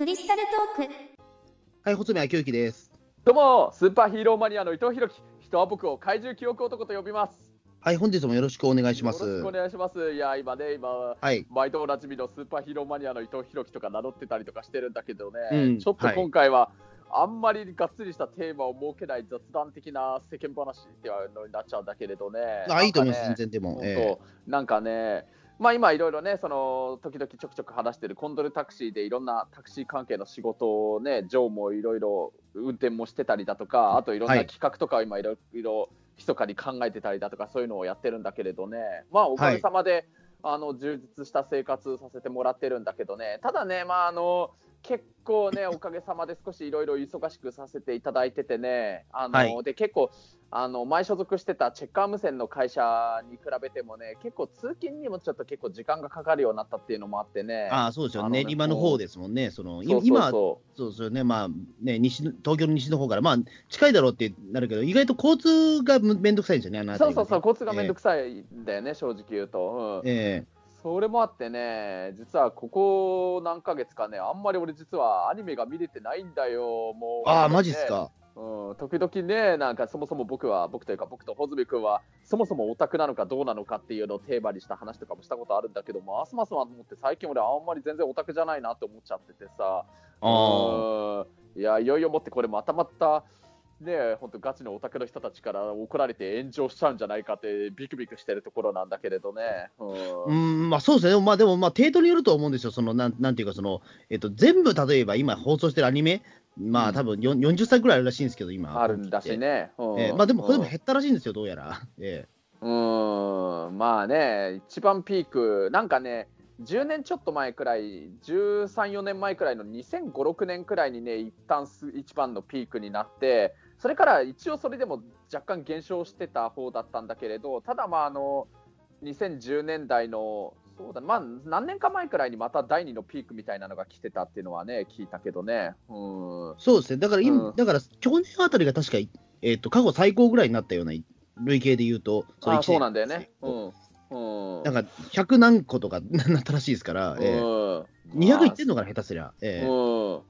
クリスタルトークはい、細見明之です。どうも、スーパーヒーローマニアの伊藤弘樹。人は僕を怪獣記憶男と呼びます。はい、本日もよろしくお願いします。よろしくお願いします。いや、今ね、今、はい、毎度おなじみのスーパーヒーローマニアの伊藤弘樹とか名乗ってたりとかしてるんだけどね、うんちょっと今回は、あんまりがっつりしたテーマを設けない雑談的な世間話っていうのになっちゃうんだけれどね。あ、いいと思います、なんかね全然でも。本え当なんかね、まあ今いろいろね、その時々ちょくちょく話してるコンドルタクシーでいろんなタクシー関係の仕事をね、ジョーもいろいろ運転もしてたりだとか、あといろんなはい企画とかを今いろいろ密かに考えてたりだとか、そういうのをやってるんだけれどね、まあおかげさまで、あの充実した生活させてもらってるんだけどね、ただね、まああの、結構ね、おかげさまで少しいろいろ忙しくさせていただいててね、あのはい。で結構あの前所属してたチェッカー無線の会社に比べてもね、結構通勤にもちょっと結構時間がかかるようになったっていうのもあってね。ああ、そうですよね。ね、練馬の方ですもんね。そのそうそう今、そそうですよね、まあね西の、東京の西の方から、まあ、近いだろうってなるけど、意外と交通がめめんどくさいんですよね、あのそうそうそう、交通がめんどくさいんだよね、正直言うと。うん。えそれもあってね、実はここ何ヶ月かね、あんまり俺、実はアニメが見れてないんだよ、もう。えああ、ねマジっすか？うん、時々ね、なんかそもそも僕は、僕というか僕と穂積君は、そもそもオタクなのかどうなのかっていうのをテーマにした話とかもしたことあるんだけども、ますますは思って、最近俺、あんまり全然オタクじゃないなって思っちゃっててさ、あうんいや、いよいよもってこれまたまた、ね、本当ガチのオタクの人たちから怒られて炎上しちゃうんじゃないかってビクビクしてるところなんだけれどね。うんん、まあそうですね、でもまあ、でもまあ、程度によると思うんですよ、そのなんなんていうか、その、えっと、全部例えば今放送してるアニメ、まあ、うん多分よ40歳くらいあるらしいんですけど、今。あるんだしね。うんええまあでも、これでもうん減ったらしいんですよ、どうやら。えうーん、まあね、一番ピーク、なんかね、10年ちょっと前くらい、13、4年前くらいの2005、6年くらいにね、一旦す一番のピークになって、それから一応それでも若干減少してた方だったんだけれど、ただまあ、あの、2010年代の、そうだ、まあ、何年か前くらいにまた第2のピークみたいなのが来てたっていうのはね、聞いたけどね。うん。そうですね、だから今、うんだから去年あたりが確か、えっと過去最高ぐらいになったような累計で言うと、の一年あそうなんだよね。うん。うん。なんか100何個とかなったらしいですから、ええうん200いってんのかな、下手すりゃ。ええうん、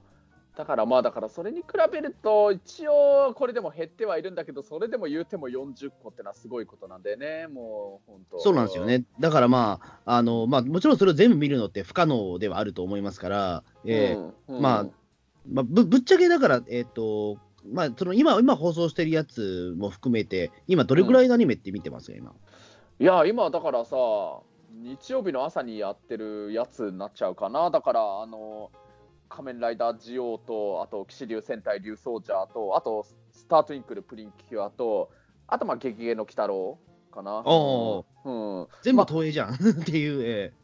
だからまあだからそれに比べると一応これでも減ってはいるんだけどそれでも言うても40個ってのはすごいことなんでね。もう本当。そうなんですよね、だからまあ、あのまあ、もちろんそれを全部見るのって不可能ではあると思いますから、ええうんうん。まあまあ、ぶぶっちゃけだから、えっとまあ、その今今放送してるやつも含めて、今、どれぐらいのアニメって見てますか、今？いや今だからさ日曜日の朝にやってるやつになっちゃうかな。だからあの仮面ライダージオウとあと騎士流戦隊竜ソージャーとあとスタートインクルプリンキュアとあとまあ激ゲの鬼太郎かな。おうん、全部ま東映じゃん。っていう、ええ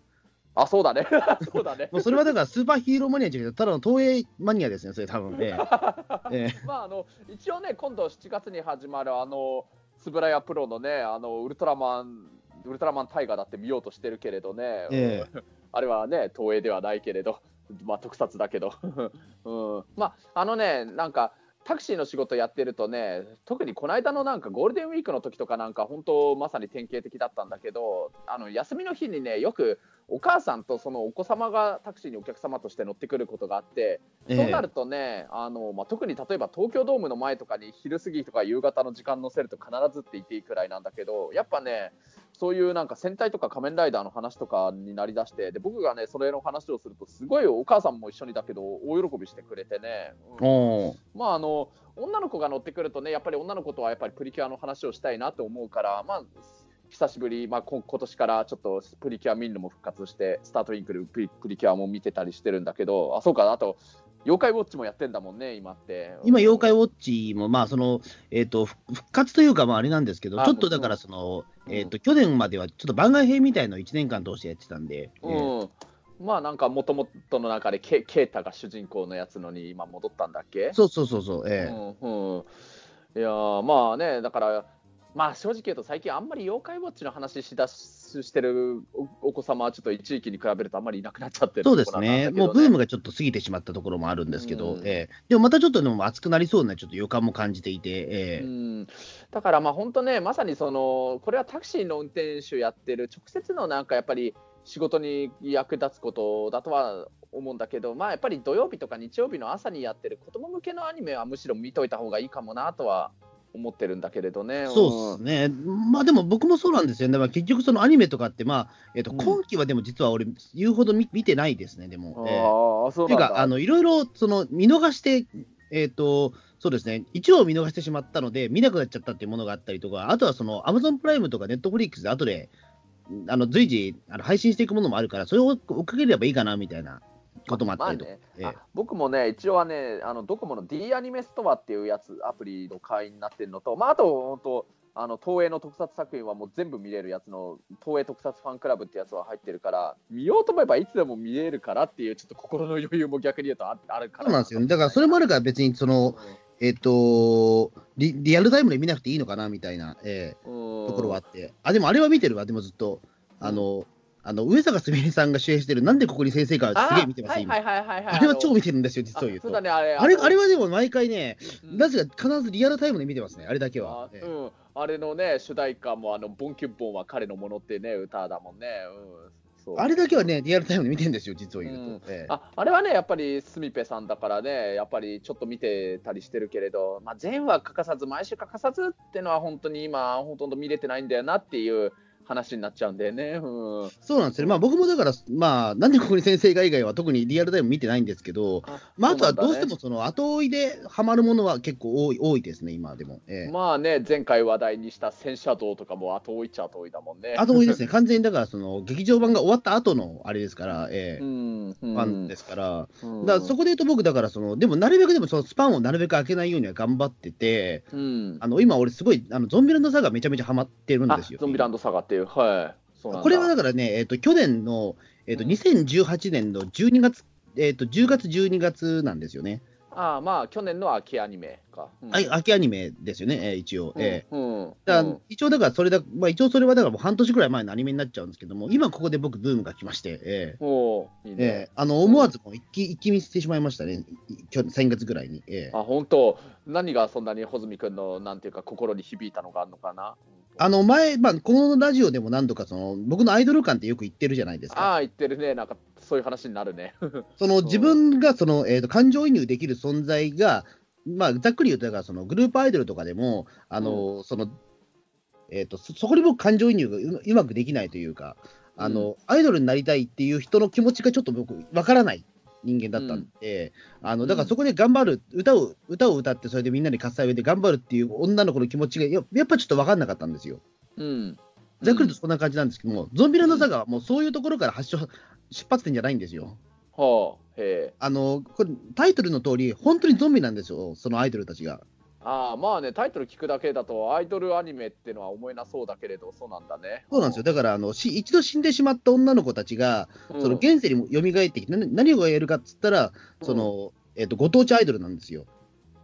あそうだね。そうだね。もうそれはだからスーパーヒーローマニアじゃなくて、ただの東映マニアですね、それ多分。ね。ええ。まああの一応ね今度7月に始まるあの円谷プロのねあのウルトラマンウルトラマンタイガーだって見ようとしてるけれどね、え。うん。あれはね東映ではないけれどまあ特撮だけど、うん、まああのねなんかタクシーの仕事やってるとね特にこの間のなんかゴールデンウィークの時とかなんか本当まさに典型的だったんだけどあの休みの日にねよくお母さんとそのお子様がタクシーにお客様として乗ってくることがあってえそうなるとね、あのまあ、特に例えば東京ドームの前とかに昼過ぎとか夕方の時間乗せると必ずって言っていいくらいなんだけど、やっぱね、そういうなんか戦隊とか仮面ライダーの話とかになりだして、で僕がね、それの話をすると、すごいお母さんも一緒にだけど、大喜びしてくれてね、うん。まああの、女の子が乗ってくるとね、やっぱり女の子とはやっぱりプリキュアの話をしたいなと思うから、まあ、久しぶり、まあ、こ今年からちょっとプリキュア見るのも復活して、スタートインクルプリプリキュアも見てたりしてるんだけど、あ、そうか、あと、妖怪ウォッチもやってんだもんね、今って。今、妖怪ウォッチも、まあそのえっとふ復活というか、まあ、あれなんですけど、あちょっとだからその、うん。えっと去年まではちょっと番外編みたいのを1年間通してやってたんで、ええうん。まあなんか、もともとの中でケ、ケータが主人公のやつのに今戻ったんだっけ？そうそうそうそう、ええ。うんうん、いやーまあね、だから、まあ正直言うと、最近あんまり妖怪ウォッチの話しだししてるおお子様は、ちょっと一時期に比べるとあんまりいなくなっちゃってるそうですね、もうブームがちょっと過ぎてしまったところもあるんですけど、うん。ええでもまたちょっとでも熱くなりそうなちょっと予感も感じていて、ええうん、だからまあ本当ね、まさにそのこれはタクシーの運転手やってる直接のなんかやっぱり仕事に役立つことだとは思うんだけど、まあ、やっぱり土曜日とか日曜日の朝にやってる子供向けのアニメはむしろ見といた方がいいかもなとは思ってるんだけれどね。そうですね、まあでも僕もそうなんですよね、まあ、結局、そのアニメとかって、まあえーとうん。今期はでも実は俺、言うほど見見てないですね、でも。えーああ、そうなんだ。っていうか、あのいろいろその見逃して、えっ、と、そうですね、一応見逃してしまったので、見なくなっちゃったっていうものがあったりとか、あとはその Amazon プライムとか Netflix で後で、あの随時あの配信していくものもあるから、それを追っかければいいかなみたいなこともあったりとか。まあねえ僕もね、一応はね、あのドコモの D アニメストアっていうやつ、アプリの会員になってるのと、まあ、あと、本当、あの東映の特撮作品はもう全部見れるやつの、東映特撮ファンクラブってやつは入ってるから、見ようと思えばいつでも見れるからっていう、ちょっと心の余裕も逆に言うとああるから。そうなんですよね。だからそれもあるから別にその、えっ、とリ、リアルタイムで見なくていいのかなみたいな、ええうんところはあって。あ、でもあれは見てるわ、でもずっと。あの、あの上坂すみれさんが主演してる、なんでここに先生かすげえ見てます。あれは超見ててるんですよ、実を言うと。そうだね、あれ。あれあれは、はでも毎回ね、うんなぜか必ずリアルタイムで見てますね、あれだけはうん、あれのね、主題歌も、あの、ボンキュッボンは彼のものってね、歌だもんね。うん、そうあれだけはね、リアルタイムで見てるんですよ、実を言うと。うんええああれはね、やっぱりスミペさんだからね、やっぱりちょっと見てたりしてるけれど、まあ、全話欠かさず、毎週欠かさずってのは、本当に今、ほとんど見れてないんだよなっていう話になっちゃうんだよね。うん、そうなんですよね、まあ、僕もだから、まあ、なんでここに先生が以外は特にリアルタイム見てないんですけど、まあ、あとはどうしてもその後追いでハマるものは結構多い多いですね、今でも。ええ。まあね、前回話題にした戦車道とかも後追いっちゃ後追いだもんね。後追いですね、完全にだからその劇場版が終わった後のあれですから、ええ。うん、うん、ファンですから、うん。だからそこで言うと僕、だからその、でもなるべくでもそのスパンをなるべく開けないようには頑張ってて、うん、あの今、俺、すごいあのゾンビランドサガめちゃめちゃハマってるんあですよ。ゾンビランドサガっていう、はい。そうこれはだからね、えっと去年の、えっとうん2018年の12月、えっと10月、12月なんですよね。ああまあ、去年の秋アニメか。うんあ秋アニメですよね、えー一応。えーうんうんだ一応、だからそれだ、まあ、一応それはだからもう半年くらい前のアニメになっちゃうんですけども、今ここで僕、ブームが来まして、えーおーいいね。えーあの思わずもう一気一気見してしまいましたね、い去年3月ぐらいに。えーあ、本当何がそんなに穂積君の、なんていうか、心に響いたのがあるのかな。あの前、まあ、このラジオでも何度かその僕のアイドル感ってよく言ってるじゃないですか。ああ、言ってるね。なんか、そういう話になるね。その自分がその、えー、と感情移入できる存在が、まあ、ざっくり言うと、だからそのグループアイドルとかでも、あのそのえーとそそこに僕、感情移入がううまくできないというかあの、アイドルになりたいっていう人の気持ちがちょっと僕、わからない人間だったんで、あのだからそこで頑張る、歌を歌を歌って、それでみんなに喝采を上げて頑張るっていう女の子の気持ちがややっぱちょっと分かんなかったんですよ。うん。ざっくりとそんな感じなんですけども、ゾンビランドサガはもうそういうところから発祥出発点じゃないんですよ。はあ、へえ。あのこれタイトルの通り、本当にゾンビなんですよ、そのアイドルたちが。ああ、まあね、タイトル聞くだけだと、アイドルアニメってのは思えなそうだけれど、そうなんだね。そうなんですよ、だからあのし一度死んでしまった女の子たちが、うんその現世にも蘇ってきて、な何をやるかっつったら、そのえっとご当地アイドルなんですよ。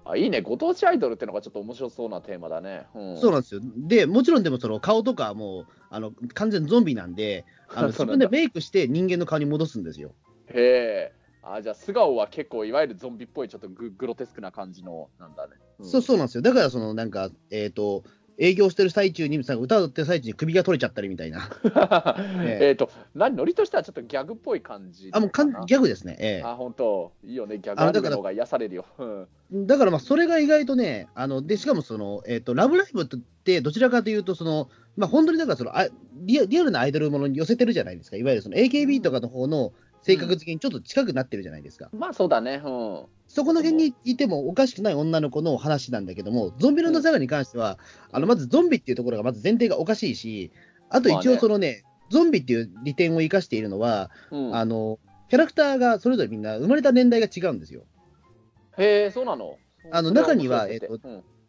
あいいね、ご当地アイドルってのがちょっと面白そうなテーマだね。うん、そうなんですよ。で、もちろんでもその顔とかはもうあの完全ゾンビなんで、あの 自分でメイクして人間の顔に戻すんですよ。へえ。あじゃあ素顔は結構いわゆるゾンビっぽいちょっとググロテスクな感じのなんだね。んそうそうなんですよ。だからそのなんか、えっ、と、営業してる最中に、さ歌を歌ってる最中に首が取れちゃったりみたいな。えっと、何、ノリとしてはちょっとギャグっぽい感じあ、もうかんなギャグですね。ええあ、本当いいよね、ギャグアニメの方が癒されるよ。うんだからまあそれが意外とね、あのでしかもその、えーと、ラブライブってどちらかというとその、まあ、本当にだからそのあリアリアルなアイドルものに寄せてるじゃないですか、いわゆるその AKB とかの方の性格付けにちょっと近くなってるじゃないですか、まあそうだね。うん。そこの辺にいてもおかしくない女の子の話なんだけども、ゾンビランドサガに関しては、あのまずゾンビっていうところがまず前提がおかしいし、あと一応そのね、ゾンビっていう利点を生かしているのは、うん、あのキャラクターがそれぞれみんな生まれた年代が違うんですよ。へえ、そうなのあの中にはえっ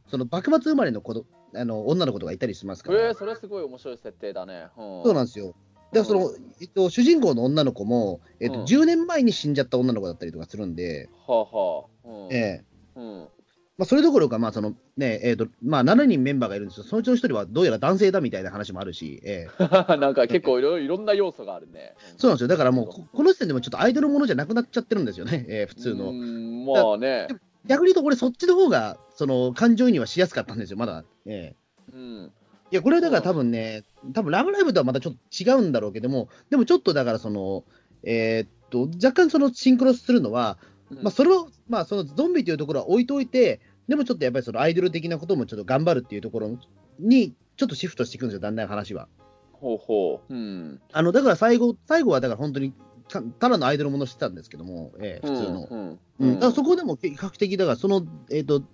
その幕末生まれの子どあの女の子とかいたりしますから、え、それすごい面白い設定だね。うん、そうなんですよ。でその、えっと、主人公の女の子も、えっとうん10年前に死んじゃった女の子だったりとかするんで、はあはあ。うん、ええうん。まあ、それどころか、まあそのねえっとまあ、7人メンバーがいるんですけど、そのうちの1人はどうやら男性だみたいな話もあるし、ええ なんか結構いろいろんな要素があるね。そうなんですよ、だからもう、ここの時点でもちょっとアイドルものじゃなくなっちゃってるんですよね、ええ普通うの。んまあね。逆に言うと、俺、そっちの方がその感情移入はしやすかったんですよ、まだ。ええうん。いや、これはだから多分ね、多分ラブライブとはまたちょっと違うんだろうけども、でもちょっとだからその、えーっと、若干そのシンクロするのは、まあ、それを、まあ、そのゾンビというところは置いといて、でもちょっとやっぱりそのアイドル的なこともちょっと頑張るっていうところに、ちょっとシフトしていくんですよ、だんだん話は。ほうほう。うん。あのだから最後、最後はだから本当にたただのアイドルものしてたんですけども、えー普通の。うん。うんだからそこでも比較的、だからその、えーと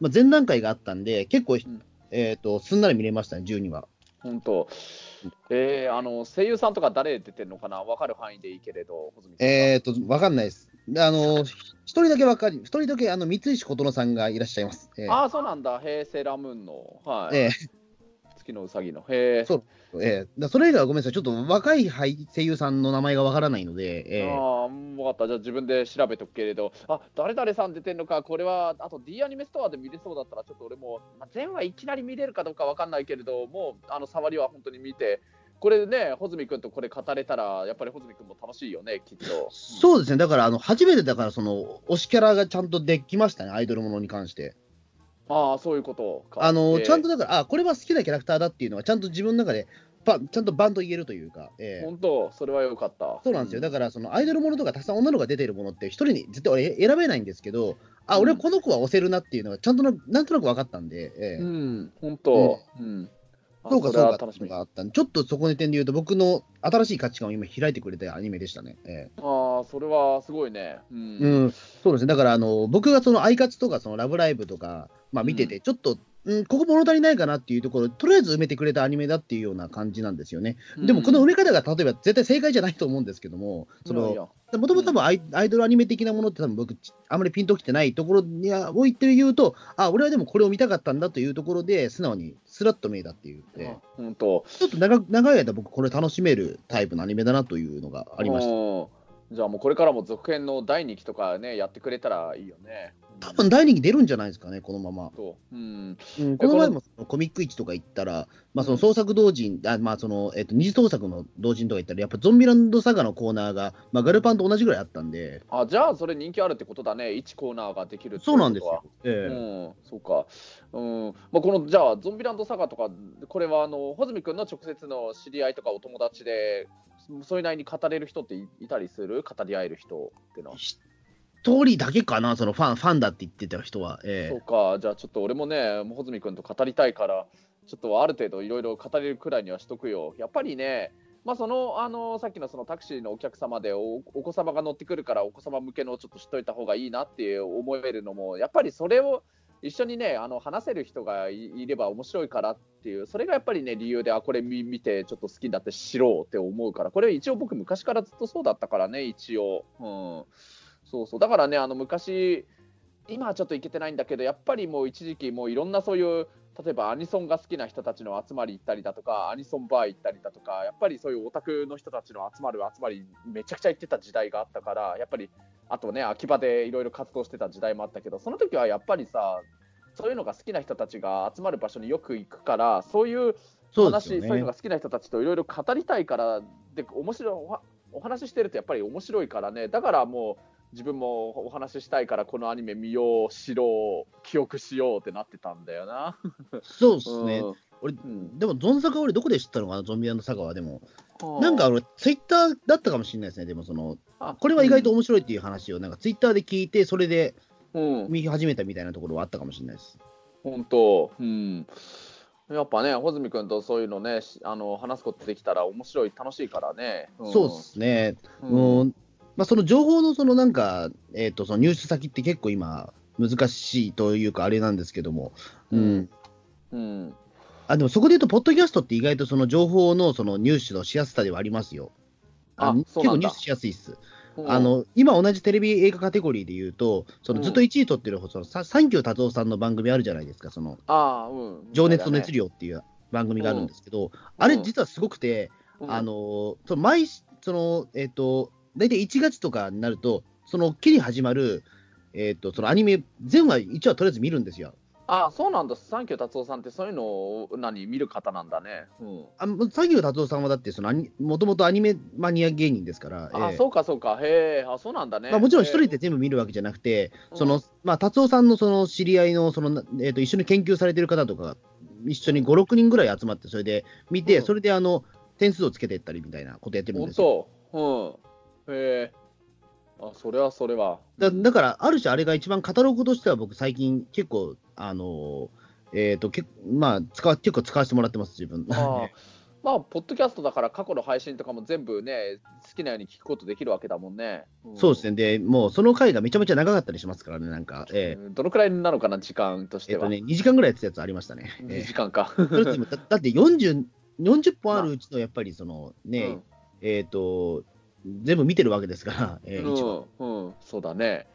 まあ、前段階があったんで、結構、んえー、とすんなり見れましたね、12話。本当。えー、あの声優さんとか誰出てるのかな、分かる範囲でいいけれど、えー、と、わかんないです。であの一人だけわかり、一人だけあの三石琴乃さんがいらっしゃいます。えーああ、そうなんだ、へえ、セーラームーンの、はい、え月のうさぎの、へえ、そう。ーえ。ーだそれ以外はごめんなさい、ちょっと若い俳声優さんの名前がわからないので、えーああ、分かった、じゃあ自分で調べとくけれど、あ誰々さん出てるのか、これは、あと D アニメストアで見れそうだったら、ちょっと俺も、まあ、全話いきなり見れるかどうか分かんないけれど、もう、あの触りは本当に見て、これね、穂積君とこれ語れたら、やっぱり穂積君も楽しいよね、きっと。そうですね、だからあの初めてだから、その推しキャラがちゃんとできましたね、アイドルものに関して。ああ、そういうことか。あのちゃんとだから、あこれは好きなキャラクターだっていうのは、ちゃんと自分の中でパちゃんとバンと言えるというか、えー本当、それはよかった。そうなんですよ、だかからそのアイドルものとかたくさん女の子が出てるものって、一人に絶対俺選べないんですけど、あ俺はこの子は押せるなっていうのが、ちゃんとななんとなく分かったんで、えーうん、本当、うん。あそうかそうか楽しみ。があったちょっとそこの点で言うと、僕の新しい価値観を今、開いてくれたアニメでしたね。えあー、それはすごいね。う。ーうんん、そうですね、だからあの僕がそのアイカツとか、そのラブライブとか、まあ、見てて、ちょっと、うん、ここ物足りないかなっていうところ、とりあえず埋めてくれたアニメだっていうような感じなんですよね。でも、この埋め方が例えば絶対正解じゃないと思うんですけども、そのもともと多分アイアイドルアニメ的なものって多分僕、ちあまりピンときてないところに置いて言うと、あ、俺はでもこれを見たかったんだというところで、素直にスラッと見えたっていう、えあ本当。ちょっと長長い間僕これ楽しめるタイプのアニメだなというのがありました。た。じゃあもうこれからも続編の第2期とかね、やってくれたらいいよね。多分第2期出るんじゃないですかね、このまま。そう。うん。うん、この前もコミック市とか行ったら、まあ、その創作同人、あまあそのえっと二次創作の同人とか行ったら、やっぱゾンビランドサガのコーナーが、まあ、ガルパンと同じぐらいあったんで、あ、じゃあそれ人気あるってことだね。1コーナーができるってそうなんですよ。ええうん、そうか。うん。まあ、この、じゃあ、ゾンビランドサガとか、これは、あの、穂積君の直接の知り合いとかお友達で、それなりに語れる人っていいたりする？語り合える人ってのは。一人だけかな、そのファンファンだって言ってた人は。えそうか。じゃあ、ちょっと俺もね、もう穂積君と語りたいから、ちょっとある程度いろいろ語れるくらいにはしとくよ。やっぱりね、まあ、その、あの、さっきのそのタクシーのお客様でお、お子様が乗ってくるから、お子様向けのちょっと知っといた方がいいなって思えるのも、やっぱりそれを、一緒にね、あの話せる人がいれば面白いからっていう、それがやっぱりね、理由で、あ、これ見見て、ちょっと好きになって知ろうって思うから、これ一応僕、昔からずっとそうだったからね、一応。うん。そうそう。だからね、あの、昔、今はちょっといけてないんだけど、やっぱりもう一時期、もういろんなそういう、例えばアニソンが好きな人たちの集まり行ったりだとか、アニソンバー行ったりだとか、やっぱりそういうオタクの人たちの集まる集まり、めちゃくちゃ行ってた時代があったから、やっぱり、あとね、秋葉でいろいろ活動してた時代もあったけど、その時はやっぱりさ、そういうのが好きな人たちが集まる場所によく行くから、そういうそう話、ですよねそういうのが。好きな人たちといろいろ語りたいから、で面白いお話ししてるとやっぱり面白いからね、だからもう自分もお話ししたいから、このアニメ見よう、知ろう、記憶しようってなってたんだよな。そうですね。俺うんでも、ゾンサガ俺どこで知ったのかな、ゾンビランドサガは。でも、うんなんか俺、ツイッターだったかもしれないですね。でも、その、あこれは意外と面白いっていう話を、なんかツイッターで聞いて、それでうん、見始めたみたいなところはあったかもしれないです。本当、うん、やっぱね、穂積君とそういうのね、しあの話すことできたら面白い、楽しいからね。んそうですね。うんうんまあ、その情報のそのなんか、えっ、と、その入手先って結構今、難しいというか、あれなんですけども、うん。うんうんあ、でもそこで言うと、ポッドキャストって意外とその情報のその入手のしやすさではありますよ。あ結構入手しやすいっす。う。んあの、今同じテレビ映画カテゴリーで言うと、そのずっと1位取ってる、そのさサンキュー達夫さんの番組あるじゃないですか、その、あーうん、情熱と熱量、量っていう番組があるんですけど、あれ実はすごくて、うん。あの、その毎、その、えっ、と、大体1月とかになると、その、期に始まる、えっ、と、そのアニメ、全話1話とりあえず見るんですよ。あそうなんだ、サンキュー達夫さんってそういうのを何見る方なんだね。うんあサンキュー達夫さんはだって、そのもともとアニメマニア芸人ですから、あ、ええそうかそうか、へえ、あそうなんだね。まあ、もちろん一人へで全部見るわけじゃなくて、うんその、まあ、達夫さんのその知り合いの、その、えっ、と、一緒に研究されてる方とか一緒に5、6人ぐらい集まって、それで見て、うんそれであの点数をつけていったりみたいなことやってるん本ですよ。当うん。へえ。あ、それはそれは。だだから、ある種、あれが一番カタログとしては、僕、最近、結構、あのえっ、と、けまあ使わ、結構使わせてもらってます、自分。ああ まあ、ポッドキャストだから過去の配信とかも全部ね、好きなように聞くことできるわけだもんね。んそうですね。で、もう、その回がめちゃめちゃ長かったりしますからね、なんか、えうんどのくらいなのかな、時間としは。えとね、2時間ぐらいやってたやつありましたね。え2時間か。えそれでもだだって40、40本あるうちの、やっぱり、その、ね、うんえっ、と、全部見てるわけですから、えー一応うん、うん、そうだね。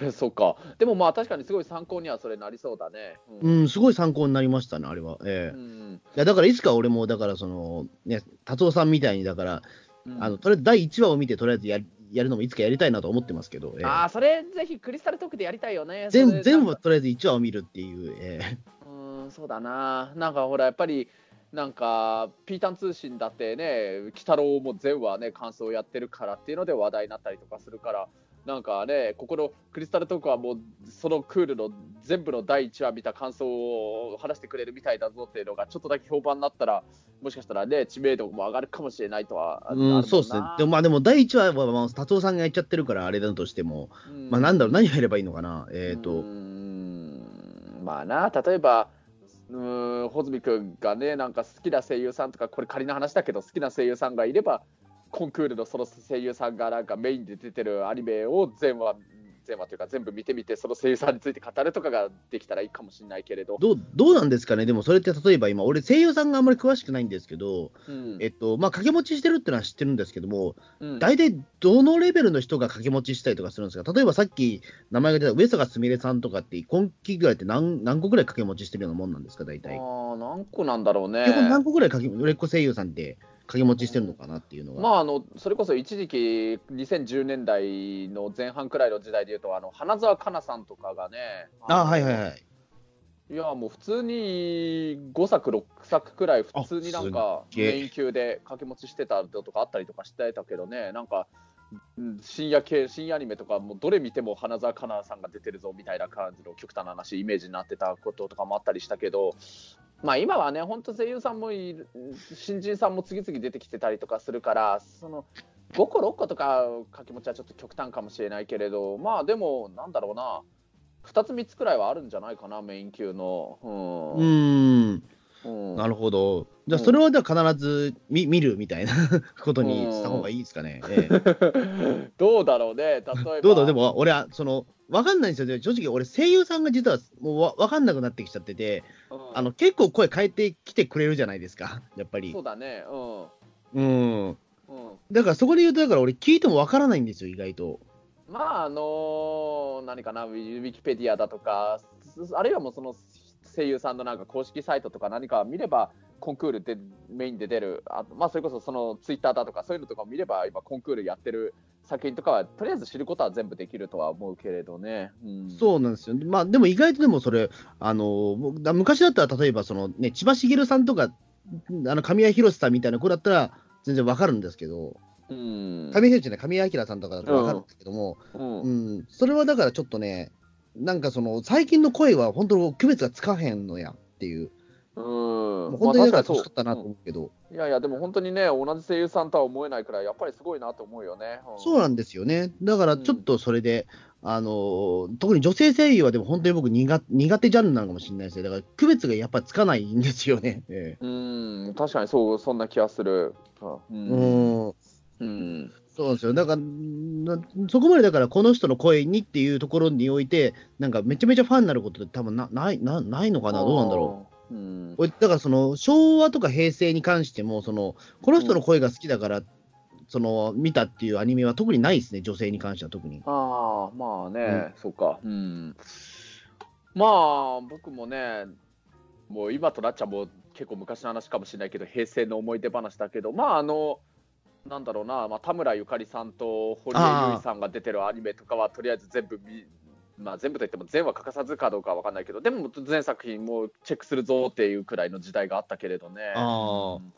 そうか。でもまあ確かにすごい参考にはそれなりそうだね。ううん、すごい参考になりましたね、あれは。ええうんいやだからいつか俺も、だからその、ね、達夫さんみたいに、だから、うんあのとりあえず第1話を見て、とりあえずややるのもいつかやりたいなと思ってますけど、ええああ、それぜひクリスタルトークでやりたいよね。全それ全部とりあえず1話を見るっていう、ええうん、そうだな。なんかほら、やっぱり、なんか、ピータン通信だってね、鬼太郎も全話ね、感想をやってるからっていうので話題になったりとかするから、なんかね、ここのクリスタルトークはもう、そのクールの全部の第1話見た感想を話してくれるみたいだぞっていうのが、ちょっとだけ評判になったら、もしかしたらね、知名度も上がるかもしれないとは、うん、なそうですね。でもまあでも第1話は、まあ、達夫さんがやっちゃってるからあれだとしても、うんまあなんだろう、何入ればいいのかな。えっ、ーんまあな、例えば、うん、穂積君がね、なんか好きな声優さんとか、これ仮の話だけど、好きな声優さんがいれば、コンクールのその声優さんがなんかメインで出てるアニメを全話、全話というか全部見てみて、その声優さんについて語るとかができたらいいかもしれないけれど、どうどうなんですかね、でもそれって例えば今、俺、声優さんがあんまり詳しくないんですけど、うんえっと、まあ、掛け持ちしてるってのは知ってるんですけども、うん。大体どのレベルの人が掛け持ちしたりとかするんですか？例えばさっき名前が出た上坂すみれさんとかって、今期ぐらいって何何個ぐらい掛け持ちしてるようなもんなんですか、大あ体。ー何個なんだろうね。基本何個ぐらい掛け売れっ子声優さんって？掛け持ちしてるのかなっていうのが。まあ、あのそれこそ一時期、2010年代の前半くらいの時代でいうと、あの花澤香菜さんとかがね、あのはいはいはい。いや、もう普通に5作、6作くらい、普通になんかメイン級で掛け持ちしてたのとかあったりとかしてたけどね、なんか、うん深夜系、深夜アニメとか、もうどれ見ても花澤香菜さんが出てるぞみたいな感じの極端な話、イメージになってたこととかもあったりしたけど、まあ今はね、本当声優さんも、新人さんも次々出てきてたりとかするから、その5個、6個とか掛け持ちはちょっと極端かもしれないけれど、まあでも、なんだろうな。2つ3つくらいはあるんじゃないかな、メイン級の。うん、うんなるほど。じゃあ、うんそれはじゃあ必ず見見るみたいな ことにした方がいいですかね。ええ どうだろうね、例えば。どうだ、でも俺は、その、わかんないんですよ。正直、俺、声優さんが実はもうわわかんなくなってきちゃってて、うん、あの結構声変えてきてくれるじゃないですか、やっぱりそう。だね、うん。うん。うん、だからそこで言うと、だから俺、聞いてもわからないんですよ、意外と。まあ、あの何かな、ウィキペディアだとか、すあるいはもうその声優さんのなんか公式サイトとか何か見れば、コンクールでメインで出る、あとまあ、それこそそのツイッターだとか、そういうのとかを見れば、今、コンクールやってる作品とかは、とりあえず知ることは全部できるとは思うけれどね。うん、そうなんですよ。まあ、でも意外とでもそれ、あの、昔だったら、例えば、そのね、千葉茂さんとか、あの、神谷博さんみたいな子だったら、全然わかるんですけど、うん、神谷博じゃない、神谷明さんとかだとわかるんですけども、うん。うん、それはだからちょっとね、なんかその、最近の声は本当、区別がつかへんのやっていう、うん、本当にだから年取ったなと思うけど、いやいや、でも本当にね、同じ声優さんとは思えないくらい、やっぱりすごいなと思うよね。そうなんですよね。だからちょっとそれで、あの特に女性声優はでも本当に僕苦、苦手ジャンルなのかもしれないですね。だから区別がやっぱつかないんですよね。ええうん、確かにそう、そんな気がする。う。うんんうん。そうですよ。だから、なそこまでだから、この人の声にっていうところにおいて、なんかめちゃめちゃファンになることって多分なないなないのかな、どうなんだろう。うんだから、その昭和とか平成に関しても、そのこの人の声が好きだから、その見たっていうアニメは特にないですね、女性に関しては特に。ああ、まあね、そうか。うん。まあ、僕もね、もう今となっちゃもう結構昔の話かもしれないけど、平成の思い出話だけど、まあ、あの、なんだろうな、まあ、田村ゆかりさんと堀江由衣さんが出てるアニメとかは、とりあえず全部見、まあ、全部といっても全話欠かさずかどうかは分かんないけど、でも全作品もチェックするぞっていうくらいの時代があったけれどね。あうん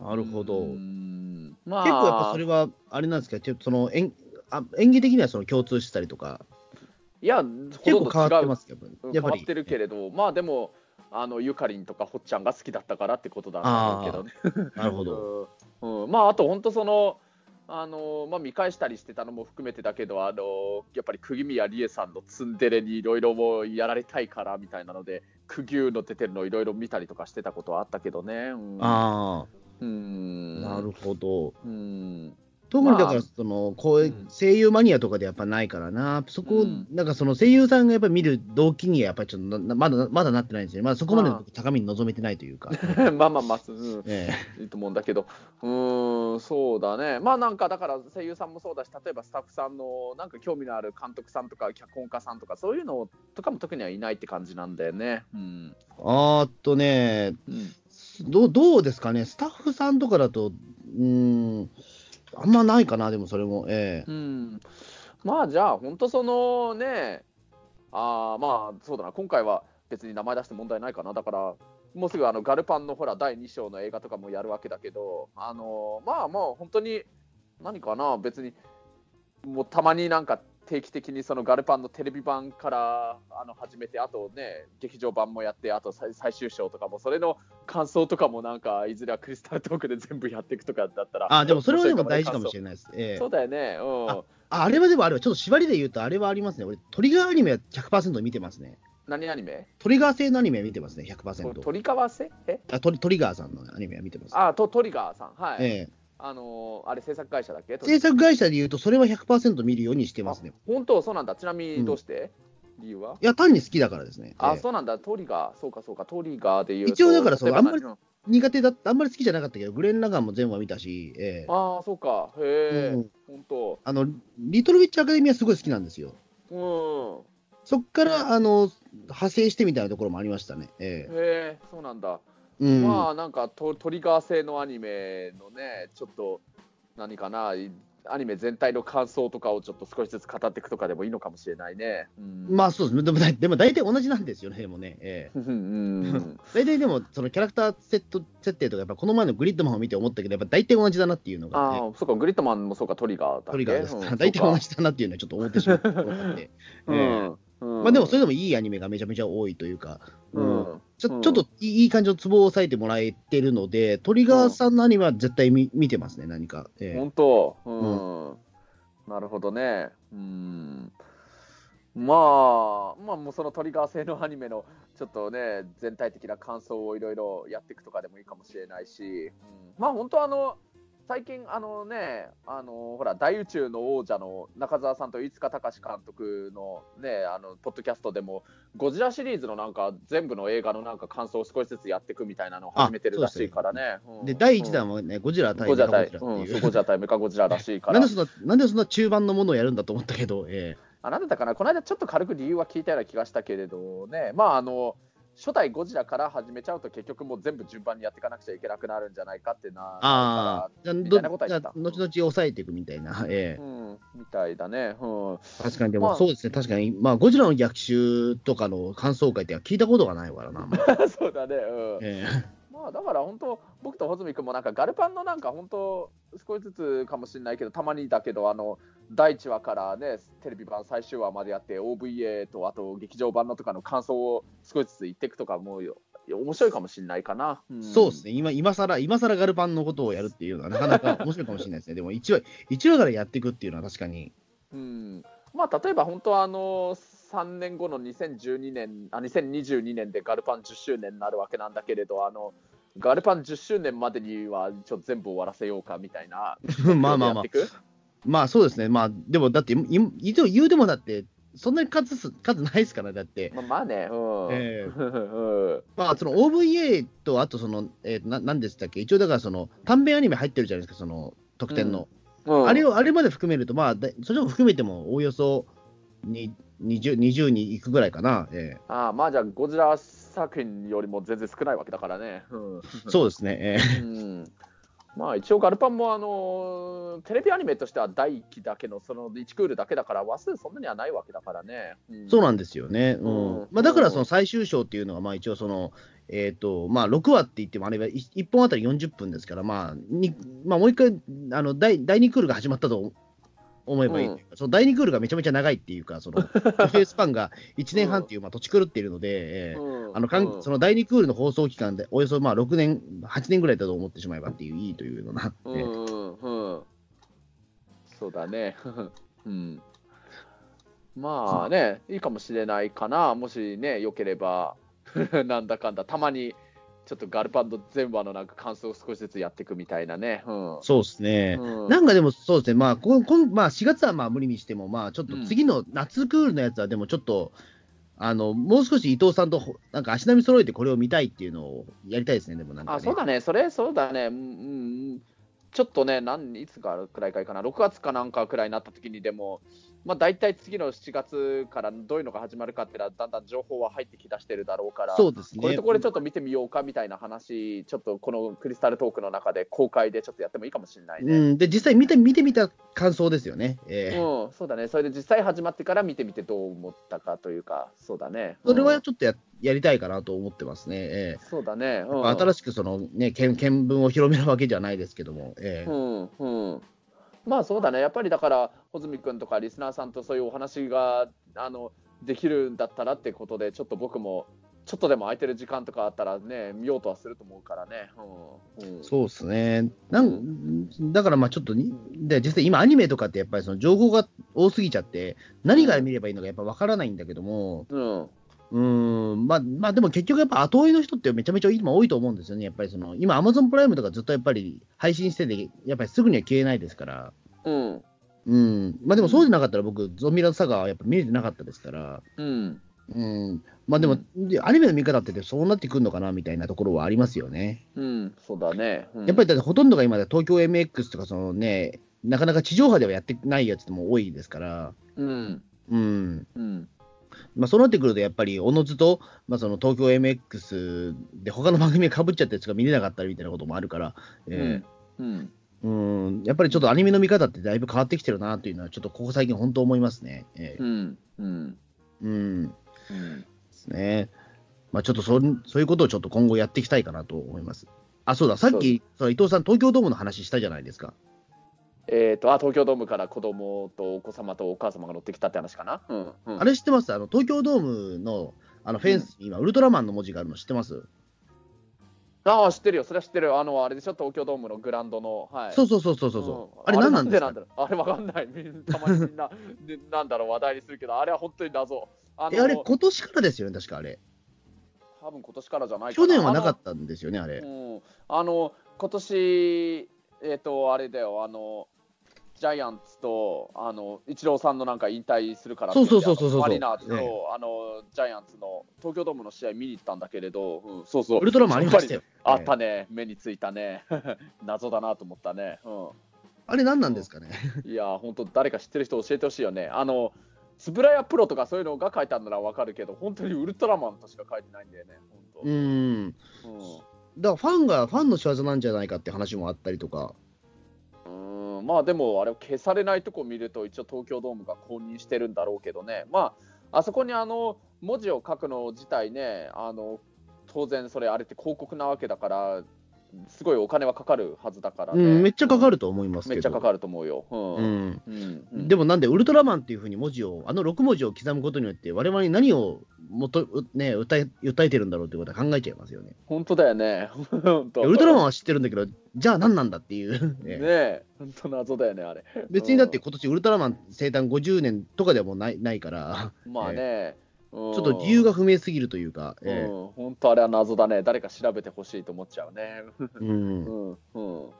なるほど。うんまあ、結構やっぱそれは、あれなんですか、ちょっとその演あ演技的にはその共通したりとか、いや、ほ結構とんど違う変わってますけど。変わってるけれど、まあでも、あのゆかりんとかほっちゃんが好きだったからってことだと思うけどね。なるほど。うん。うんまああと本当そのあのまあ、見返したりしてたのも含めてだけど、あのやっぱり釘宮理恵さんのツンデレにいろいろもうやられたいからみたいなので、釘生の出てるのいろいろ見たりとかしてたことはあったけどね。うん、ああ、うん。なるほど。うん特にだから、まその、こ声優マニアとかでやっぱないからな、そこ、うん。なんかその声優さんがやっぱ見る動機にはやっぱりちょっとなまだ、まだなってないんですよね。まだそこまでの高みに望めてないというか。まあまあまあ、うん、えいいと思うんだけど、うーん、そうだね、まあなんかだから声優さんもそうだし、例えばスタッフさんのなんか興味のある監督さんとか脚本家さんとか、そういうのとかも特にはいないって感じなんだよね。うん。えあーっとね、うん。どうどうですかね、スタッフさんとかだと、うーん、あんまないかな、でもそれも。ええ。うん、まあじゃあ、本当そのね、あまあそうだな、今回は別に名前出して問題ないかな、だから、もうすぐあのガルパンのほら第2章の映画とかもやるわけだけど、あのまあもう本当に、何かな、別に、もうたまになんか定期的にそのガルパンのテレビ版からあの始めて、あとね、劇場版もやって、あと最最終章とかも、それの感想とかもなんか、いずれはクリスタルトークで全部やっていくとかだったら、あ、でもそれはでも大事かもしれれないです。ええそうだよね、うん。ああれはでもあれは、ちょっと縛りで言うと、あれはありますね。俺、トリガーアニメは100%見てますね。何アニメ？トリガー製のアニメは見てますね、100%。鳥川瀬え？あトリトリガーさんのアニメは見てます。あとトリガーさん、はい。ええあのーあれ、制作会社だっけ？制作会社で言うと、それは100%見るようにしてますね。本当、そうなんだ。ちなみにどうして、理由は？いや、単に好きだからですね。あ、ええそうなんだ。トリガー、そうかそうか、トリガーで言うと。一応だからそうあんまり何苦手だあんまり好きじゃなかったけど、グレン・ラガンも全話見たし、ええああ、そうか。へえ、うん本当。あの、リトルウィッチアカデミーはすごい好きなんですよ。うん。そっから、あの、派生してみたいなところもありましたね。ええへえ、そうなんだ。うん。まあ、なんかト、トリガー製のアニメのね、ちょっと、何かな、いアニメ全体の感想とかをちょっと少しずつ語っていくとかでもいいのかもしれないね。うん、まあそうですね。でもだ、でも大体同じなんですよね、でもね。ええ。大体でも、そのキャラクターセット設定とか、やっぱこの前のグリッドマンを見て思ったけど、やっぱ大体同じだなっていうのが、ね、ああ、そうか、グリッドマンもそうか、トリガーだっけトリガーですから、うん大体同じだなっていうのはちょっと思ってしまったところがんうんまあでも、それでもいいアニメがめちゃめちゃ多いというか、ううんんちょちょっといい感じのツボを押さえてもらえてるので、トリガーさんのアニメは絶対見見てますね、何か。ええ。本当、うん、なるほどね。うん。まあ、まあ、もうそのトリガー製のアニメのちょっとね、全体的な感想をいろいろやっていくとかでもいいかもしれないし、うん、まあ本当あの、最近、あのね、あのほら、大宇宙の王者の中澤さんと飯塚隆監督のね、あの、ポッドキャストでも、ゴジラシリーズのなんか、全部の映画のなんか感想を少しずつやっていくみたいなのを始めてるらしいからね。うんで、第1弾はね、ゴジラ対ゴジラ対、メカゴジラってうう。そうゴジラ対メカゴジラらしいから。なんでそんな、なんでそんな中盤のものをやるんだと思ったけど、えあなんだったかな、この間ちょっと軽く理由は聞いたような気がしたけれどね、まああの、初代ゴジラから始めちゃうと結局もう全部順番にやっていかなくちゃいけなくなるんじゃないかってな。えああ、じゃあ、どみたいなことってた後々抑えていくみたいな、ええうん、みたいだね。うん。確かに、でまあもそうですね、確かに、まあ、ゴジラの逆襲とかの感想会って聞いたことがないからな、ま りそうだね。うん。えまあだから本当、僕と穂積君もなんかガルパンのなんか本当、少しずつかもしれないけど、たまにだけど、あの、第1話からね、テレビ版最終話までやって、OVA とあと劇場版のとかの感想を少しずつ言っていくとかもよ、面白いかもしれないかな。えん。そうですね、今今更、今更ガルパンのことをやるっていうのは、なかなか 面白いかもしれないですね、でも1話、一話からやっていくっていうのは確かに、うん。まあ、例えば本当はあの3年後の2012年あ2022年でガルパン10周年になるわけなんだけれどあのガルパン10周年までにはちょっと全部終わらせようかみたいな。まあまあまあ。まあそうですね、まあ、でもだって、いい言う言うでもだって、そんなに数す数ないですから、だって。まあ、まあね、うん。ええ。う んまあ、その OVA と、あとその、えー、ななんでしたっけ、一応だからその短編アニメ入ってるじゃないですか、その特典の。うん。あれをあれまで含めると、まあ、だそれを含めてもおおよそに 20, 20にいくぐらいかな、えああまあじゃあ、ゴジラ作品よりも全然少ないわけだからね。うん。えそうですね、ええ。うん。まあ一応、ガルパンも、あのーテレビアニメとしては第1期だけのその1クールだけだから、話数そんなにはないわけだからね。うん。そうなんですよね。うん。うん。まあ、だからその最終章っていうのが、まあ、一応その、えーとまあ、6話って言っても、あれは 1, 本あたり40分ですから、まあにまあ、もう一回あの第、第2クールが始まったと思えばいいうか、その第2クールがめちゃめちゃ長いっていうか、その、フェースパンが1年半っていう、まあ、土地狂っているので、えーうん。あのかんうん。その第2クールの放送期間で、およそまあ6年、8年ぐらいだと思ってしまえばっていう、いいというような、うえーん。そうだね。うん。まあね、いいかもしれないかな。もしね、良ければ、なんだかんだ、たまに、ちょっとガルパンド全話のなんか感想を少しずつやっていくみたいなね。うん。そうですね。うんなんかでもそうですね、まあ、こんこんまあ、4月はまあ無理にしても、まあ、ちょっと次の夏クールのやつは、でもちょっと、あの、もう少し伊藤さんとほ、なんか足並み揃えてこれを見たいっていうのをやりたいですね、でもなんか、ね。あ、そうだね、それ、そうだね。うんうん。ちょっとね、なんいつかくらいかいかな、6月かなんかくらいになった時にでも、まあ、大体次の7月からどういうのが始まるかっていうのは、だんだん情報は入ってきだしてるだろうから、そうですね。これとこれちょっと見てみようかみたいな話、ちょっとこのクリスタルトークの中で公開でちょっとやってもいいかもしれないね。うん、で、実際見て、見てみた感想ですよね。えーうん、そうだね。それで実際始まってから見てみてどう思ったかというか、そうだね。それうんはちょっとややりたいかなと思ってますね。えそうだね。うん、ー新しくその、ね、見見聞を広めるわけじゃないですけども。えーうんうん、まあそうだね、やっぱりだから、穂積君とかリスナーさんとそういうお話があのできるんだったらってことで、ちょっと僕も、ちょっとでも空いてる時間とかあったらね、見ようとはすると思うからね。うんうん、そうですね。なんだからまあちょっとに、で実際今アニメとかってやっぱりその情報が多すぎちゃって、何から見ればいいのかやっぱ分からないんだけども、うんうーん、まあ、まあでも結局やっぱ後追いの人ってめちゃめちゃ今多いと思うんですよね。やっぱりその、今アマゾンプライムとかずっとやっぱり配信してて、やっぱりすぐには消えないですから。うんうん。まあでもそうじゃなかったら僕、ゾンビラサガはやっぱ見れてなかったですから。うんうん。まあでも、でアニメの見方ってそうなってくるのかなみたいなところはありますよね。うん、そうだね。うんやっぱりだってほとんどが今で東京 MX とかそのね、なかなか地上波ではやってないやつも多いですから。うんうん。うんまあ、そうなってくると、やっぱり、おのずと、まあ、その東京 MX で他の番組がかぶっちゃったやつが見れなかったりみたいなこともあるから、えうんーうん、やっぱりちょっとアニメの見方ってだいぶ変わってきてるなというのは、ちょっとここ最近、本当思いますね。えーうん。うん。うん、うん。ですね。まあ、ちょっとそんそういうことをちょっと今後やっていきたいかなと思います。あ、そうだ、さっき、その伊藤さん、東京ドームの話したじゃないですか。えー、とあ東京ドームから子供とお子様とお母様が乗ってきたって話かな。うん。うん。あれ知ってます？あの東京ドームのあのフェンスに今、ウルトラマンの文字があるの知ってます、ああ、知ってるよ、それは知ってる。あの、あれでしょ、東京ドームのグラウンドの。はい。そうそうそうそうそう、うんあれ何なんですか？あれなんでなんだろう？あれわかんない。みんたまにみんな、でなんだろう、話題にするけど、あれは本当に謎。あえあれ、今年からですよね、確かあれ。多分今年からじゃないか去年はなかた。ったんですよね、あれ。うん、あの、今年、えっ、と、あれだよ、あの、ジャイアンツと、あの、イチローさんのなんか引退するからそうそうそうそうそうマリナーズと、ええあの、ジャイアンツの東京ドームの試合見に行ったんだけれど、うん、そうそう。ウルトラマンありましたよ。あったね、目についたね。謎だなと思ったね。うあれ、何なんですかね？ん、いや、本当、誰か知ってる人教えてほしいよね。あの、つぶらやプロとかそういうのが書いてあるならわかるけど、本当にウルトラマンとしか書いてないんだよね。本当うーん。うんだからファンが、ファンの仕業なんじゃないかって話もあったりとか。まあでも、あれを消されないとこ見ると、一応東京ドームが公認してるんだろうけどね、まあ、あそこにあの文字を書くの自体ね、あの当然、それ、あれって広告なわけだから、すごいお金はかかるはずだからね。うん、めっちゃかかると思いますけど。めっちゃかかると思うよ。うんうん。でもなんで、ウルトラマンっていうふうに文字を、あの6文字を刻むことによって、我々に何をもと、ね、訴え訴えてるんだろうってことは考えちゃいますよね。本当だよね。ウルトラマンは知ってるんだけど、じゃあ何なんだっていう。ねねえ、本当謎だよね、あれ。別にだって今年ウルトラマン生誕50年とかではもうないないから、まあね、ちょっと理由が不明すぎるというか、えうん、本当あれは謎だね。誰か調べてほしいと思っちゃうね。えうんう、ん、うん。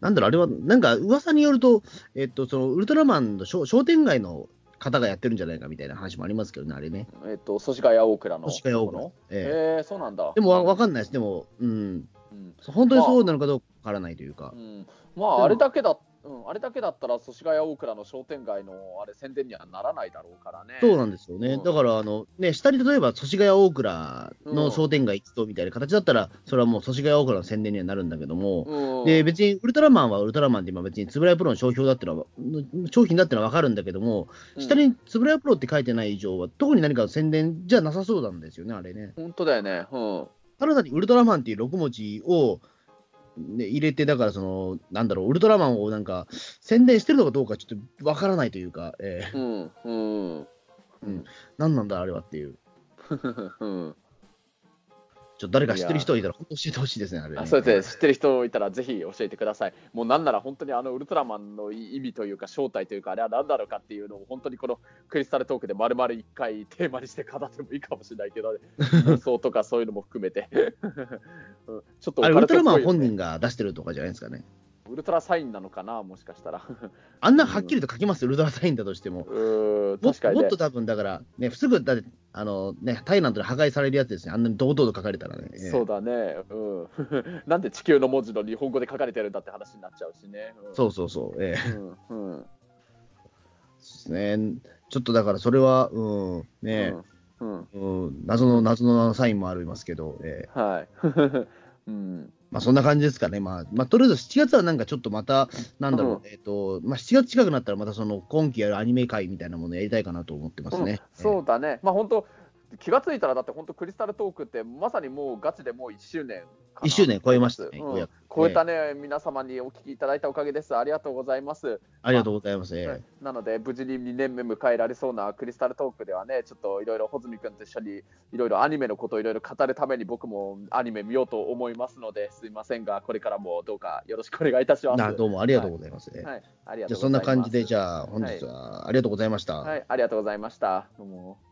なんだろう、あれは、なんか噂によると、えっと、そのウルトラマンの商商店街の方がやってるんじゃないかみたいな話もありますけどね、あれね。えっと、祖師ヶ谷大倉の。星ヶ谷大倉のえへえ、そうなんだ。えでもわわかんないです、でも、うん、うん本当にそうなのかどうかわからないというかう。ん、まあ、あれだけだ、うん、あれだけだったら、祖師ヶ谷大倉の商店街のあれ宣伝にはならないだろうからね。そうなんですよね。うんだから、あの、ね、下に例えば、祖師ヶ谷大倉の商店街一棟みたいな形だったら、それはもう祖師ヶ谷大倉の宣伝にはなるんだけども、うん、で、別にウルトラマンはウルトラマンで今別につぶらやプロの商標だってのは、商品だってのはわかるんだけども、うん下につぶらやプロって書いてない以上は、特に何か宣伝じゃなさそうなんですよね、あれね。本当だよね。うん。ただ単にウルトラマンっていう6文字を、ね、入れて、だからその、なんだろう、ウルトラマンをなんか、宣伝してるのかどうかちょっとわからないというか、えーうんうん。うん、何なんだ、あれはっていう。うんちょっと誰か知ってる人いたら、本当教えてほしいですね、あれ、ね。あそうですね、知ってる人いたらぜひ教えてください。もうなんなら本当にあのウルトラマンの意味というか正体というかあれは何だろうかっていうのを本当にこのクリスタルトークで丸々一回テーマにして語ってもいいかもしれないけど、ね、妄想とかそういうのも含めて。うんちょっとあれ、ウルトラマン本人人が出してるとかじゃないですかね。ウルトラサインなのかな、もしかしたら。あんなはっきりと書きます？よ、ウルトラサインだとしても。うーんも確かにねもっと。多分だから、ね、すぐだって、あのね、タイラントで破壊されるやつですね、あんなに堂々と書かれたらね。そうだね、うん。なんで地球の文字の日本語で書かれてるんだって話になっちゃうしね。うんそうそうそう、ええうんうんですね。ちょっとだからそれは、うん、ね、うんうん、謎の謎のサインもありますけど、ええはい。うんまあそんな感じですかね。まあ、まあ、とりあえず7月はなんかちょっとまた、なんだろう、うん。えっ、と、まあ7月近くなったらまたその今期やるアニメ会みたいなものやりたいかなと思ってますね。うん。そうだね、まあ本当、気がついたら、だって本当、クリスタルトークって、まさにもうガチでもう1周年かな。1周年超えましたね。うん。こうや超えたね、皆様にお聞きいただいたおかげです。ありがとうございます。ありがとうございます。ええはいなので、無事に2年目迎えられそうなクリスタルトークではね、ちょっといろいろ穂積君と一緒にいろいろアニメのことをいろいろ語るために僕もアニメ見ようと思いますので、すいませんが、これからもどうかよろしくお願いいたします。などうもありがとうございます。ええはい、ありがじゃあそんなとうございます。感じで、じゃあ本日はありがとうございました。はい、ありがとうございました。どうも。